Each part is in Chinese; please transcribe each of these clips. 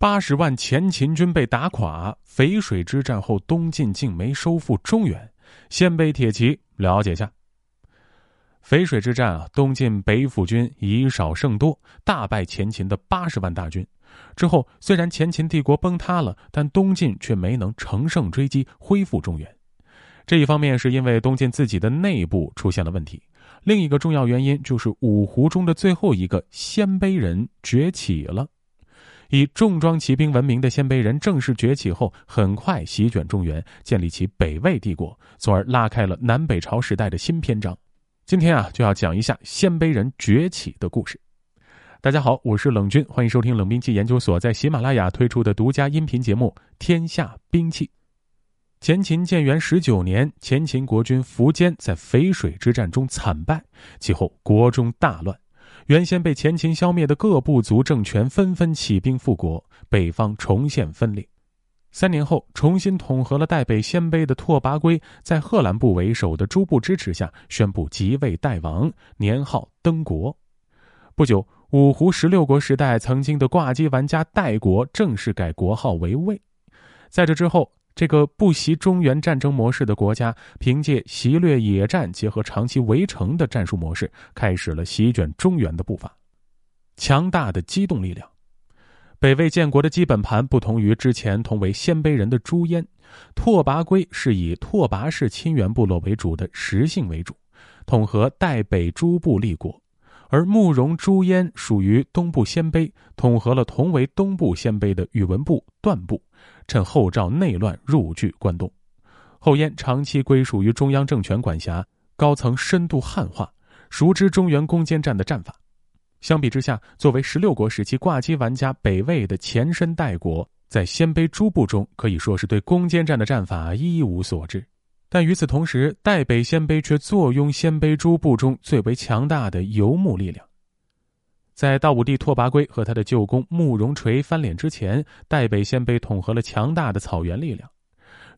八十万前秦军被打垮，淝水之战后，东晋竟没收复中原。鲜卑铁骑，了解下。淝水之战啊，东晋北府军以少胜多，大败前秦的八十万大军。之后，虽然前秦帝国崩塌了，但东晋却没能乘胜追击，恢复中原。这一方面是因为东晋自己的内部出现了问题，另一个重要原因就是五胡中的最后一个鲜卑人崛起了。以重装骑兵闻名的鲜卑人正式崛起后，很快席卷中原，建立起北魏帝国，从而拉开了南北朝时代的新篇章。今天啊，就要讲一下鲜卑人崛起的故事。大家好，我是冷军，欢迎收听冷兵器研究所在喜马拉雅推出的独家音频节目《天下兵器》。前秦建元十九年，前秦国君苻坚在淝水之战中惨败，其后国中大乱。原先被前秦消灭的各部族政权纷纷起兵复国，北方重现分裂。三年后，重新统合了代北鲜卑的拓跋圭，在贺兰部为首的诸部支持下，宣布即位代王，年号登国。不久，五胡十六国时代曾经的挂机玩家代国正式改国号为魏。在这之后，这个不习中原战争模式的国家，凭借袭掠野战结合长期围城的战术模式，开始了席卷中原的步伐。强大的机动力量，北魏建国的基本盘不同于之前同为鲜卑人的朱淹、拓跋圭，是以拓跋氏亲缘部落为主的实性为主，统合代北诸部立国；而慕容朱淹属于东部鲜卑，统合了同为东部鲜卑的宇文部、段部。趁后赵内乱入据关东，后燕长期归属于中央政权管辖，高层深度汉化，熟知中原攻坚战的战法。相比之下，作为十六国时期挂机玩家，北魏的前身代国，在鲜卑诸部中可以说是对攻坚战的战法一无所知。但与此同时，代北鲜卑却坐拥鲜卑诸部中最为强大的游牧力量。在道武帝拓跋圭和他的舅公慕容垂翻脸之前，代北鲜卑统合了强大的草原力量。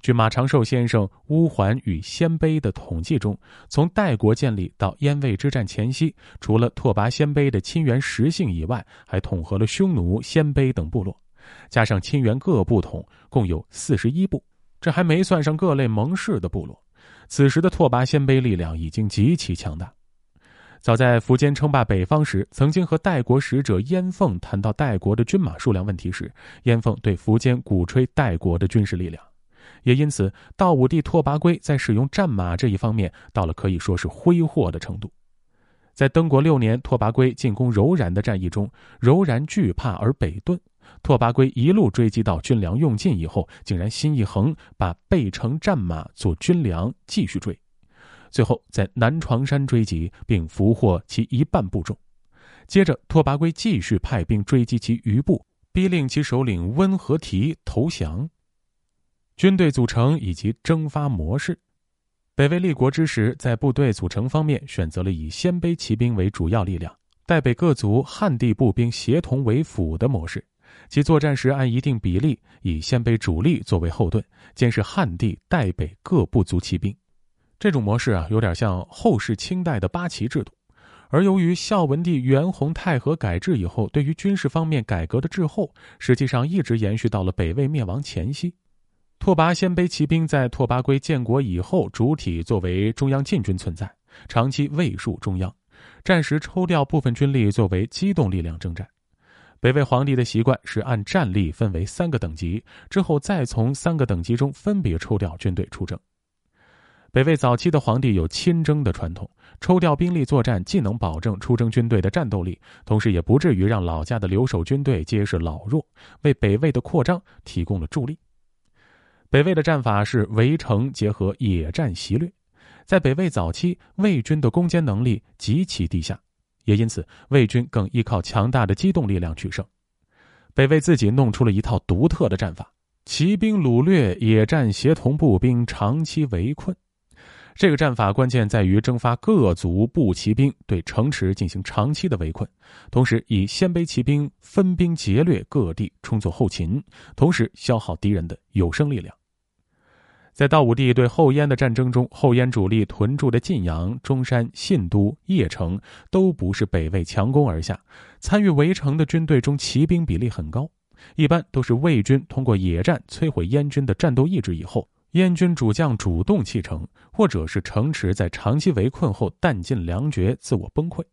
据马长寿先生《乌桓与鲜卑》的统计中，从代国建立到燕魏之战前夕，除了拓跋鲜卑的亲缘实姓以外，还统合了匈奴、鲜卑等部落，加上亲缘各部统，共有四十一部。这还没算上各类盟氏的部落。此时的拓跋鲜卑力量已经极其强大。早在苻坚称霸北方时，曾经和代国使者燕凤谈到代国的军马数量问题时，燕凤对苻坚鼓吹代国的军事力量，也因此道武帝拓跋圭在使用战马这一方面到了可以说是挥霍的程度。在登国六年，拓跋圭进攻柔然的战役中，柔然惧怕而北遁，拓跋圭一路追击到军粮用尽以后，竟然心一横，把备乘战马做军粮继续追。最后在南床山追击，并俘获其一半部众。接着，拓跋圭继续派兵追击其余部，逼令其首领温和提投降。军队组成以及征发模式，北魏立国之时，在部队组成方面选择了以鲜卑骑兵为主要力量，代北各族汉地步兵协同为辅的模式。其作战时按一定比例，以鲜卑主力作为后盾，监视汉地代北各部族骑兵。这种模式啊，有点像后世清代的八旗制度，而由于孝文帝元宏太和改制以后，对于军事方面改革的滞后，实际上一直延续到了北魏灭亡前夕。拓跋鲜卑骑兵在拓跋圭建国以后，主体作为中央禁军存在，长期卫戍中央，战时抽调部分军力作为机动力量征战。北魏皇帝的习惯是按战力分为三个等级，之后再从三个等级中分别抽调军队出征。北魏早期的皇帝有亲征的传统，抽调兵力作战，既能保证出征军队的战斗力，同时也不至于让老家的留守军队皆是老弱，为北魏的扩张提供了助力。北魏的战法是围城结合野战袭掠，在北魏早期，魏军的攻坚能力极其低下，也因此魏军更依靠强大的机动力量取胜。北魏自己弄出了一套独特的战法：骑兵掳掠，野战协同步兵长期围困。这个战法关键在于征发各族步骑兵对城池进行长期的围困，同时以鲜卑骑兵分兵劫掠各地，充作后勤，同时消耗敌人的有生力量。在道武帝对后燕的战争中，后燕主力屯驻的晋阳、中山、信都、邺城都不是北魏强攻而下，参与围城的军队中骑兵比例很高，一般都是魏军通过野战摧毁燕军的战斗意志以后，燕军主将主动弃城，或者是城池在长期围困后弹尽粮绝，自我崩溃。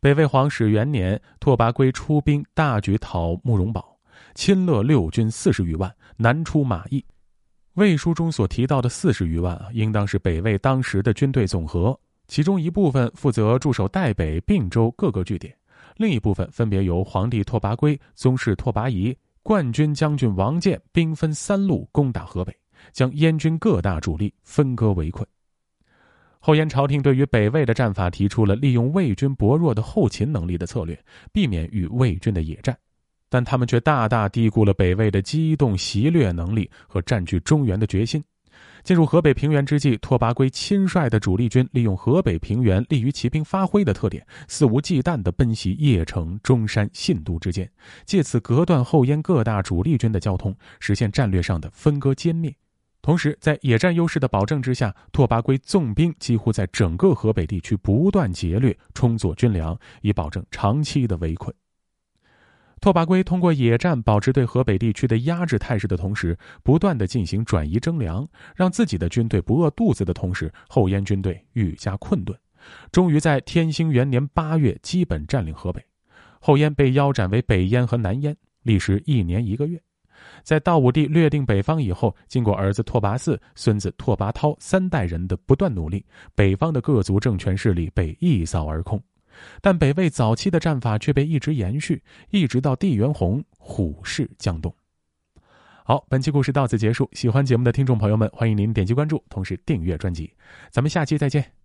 北魏皇始元年，拓跋圭出兵大举讨慕容宝，侵略六军四十余万，南出马邑。魏书中所提到的四十余万，应当是北魏当时的军队总和，其中一部分负责驻守代北、并州各个据点，另一部分分别由皇帝拓跋圭、宗室拓跋仪、冠军将军王建兵分三路攻打河北，将燕军各大主力分割围困。后燕朝廷对于北魏的战法提出了利用魏军薄弱的后勤能力的策略，避免与魏军的野战，但他们却大大低估了北魏的机动袭掠能力和占据中原的决心。进入河北平原之际，拓跋圭亲率的主力军利用河北平原利于骑兵发挥的特点，肆无忌惮地奔袭邺城、中山、信都之间，借此隔断后燕各大主力军的交通，实现战略上的分割歼灭。同时，在野战优势的保证之下，拓跋圭纵兵几乎在整个河北地区不断劫掠、充作军粮，以保证长期的围困。拓跋圭通过野战保持对河北地区的压制态势的同时，不断的进行转移征粮，让自己的军队不饿肚子的同时，后燕军队愈加困顿，终于在天兴元年八月基本占领河北。后燕被腰斩为北燕和南燕，历时一年一个月。在道武帝略定北方以后，经过儿子拓跋嗣、孙子拓跋焘三代人的不断努力，北方的各族政权势力被一扫而空。但北魏早期的战法却被一直延续，一直到地元洪虎视江东。好，本期故事到此结束。喜欢节目的听众朋友们，欢迎您点击关注，同时订阅专辑。咱们下期再见。